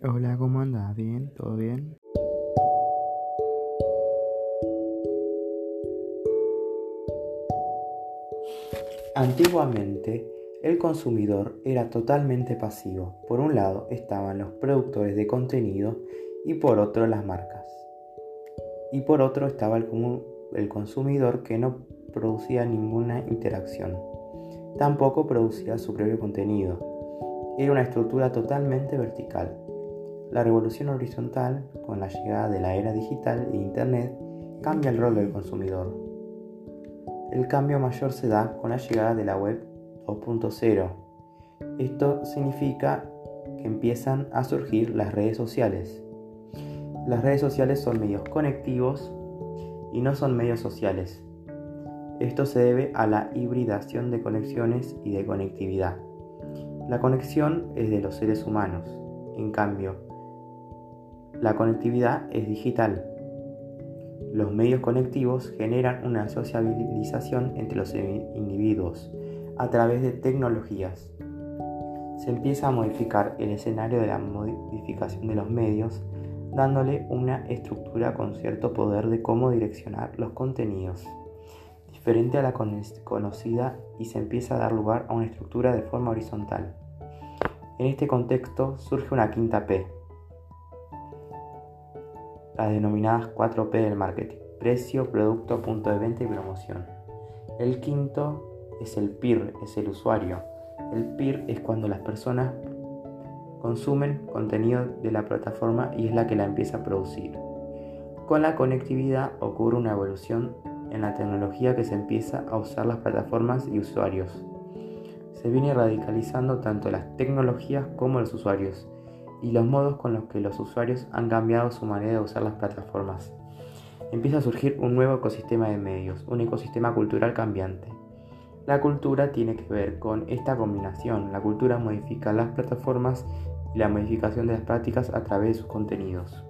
Hola, ¿cómo andas? ¿Bien? ¿Todo bien? Antiguamente, el consumidor era totalmente pasivo. Por un lado estaban los productores de contenido y por otro las marcas. Y por otro estaba el, el consumidor que no producía ninguna interacción. Tampoco producía su propio contenido. Era una estructura totalmente vertical. La revolución horizontal, con la llegada de la era digital e Internet, cambia el rol del consumidor. El cambio mayor se da con la llegada de la web 2.0. Esto significa que empiezan a surgir las redes sociales. Las redes sociales son medios conectivos y no son medios sociales. Esto se debe a la hibridación de conexiones y de conectividad. La conexión es de los seres humanos, en cambio, la conectividad es digital. Los medios conectivos generan una sociabilización entre los individuos a través de tecnologías. Se empieza a modificar el escenario de la modificación de los medios, dándole una estructura con cierto poder de cómo direccionar los contenidos, diferente a la conocida y se empieza a dar lugar a una estructura de forma horizontal. En este contexto surge una quinta P, las denominadas 4P del marketing, precio, producto, punto de venta y promoción. El quinto es el PIR, es el usuario. El PIR es cuando las personas consumen contenido de la plataforma y es la que la empieza a producir. Con la conectividad ocurre una evolución en la tecnología que se empieza a usar las plataformas y usuarios. Se viene radicalizando tanto las tecnologías como los usuarios y los modos con los que los usuarios han cambiado su manera de usar las plataformas. Empieza a surgir un nuevo ecosistema de medios, un ecosistema cultural cambiante. La cultura tiene que ver con esta combinación. La cultura modifica las plataformas y la modificación de las prácticas a través de sus contenidos.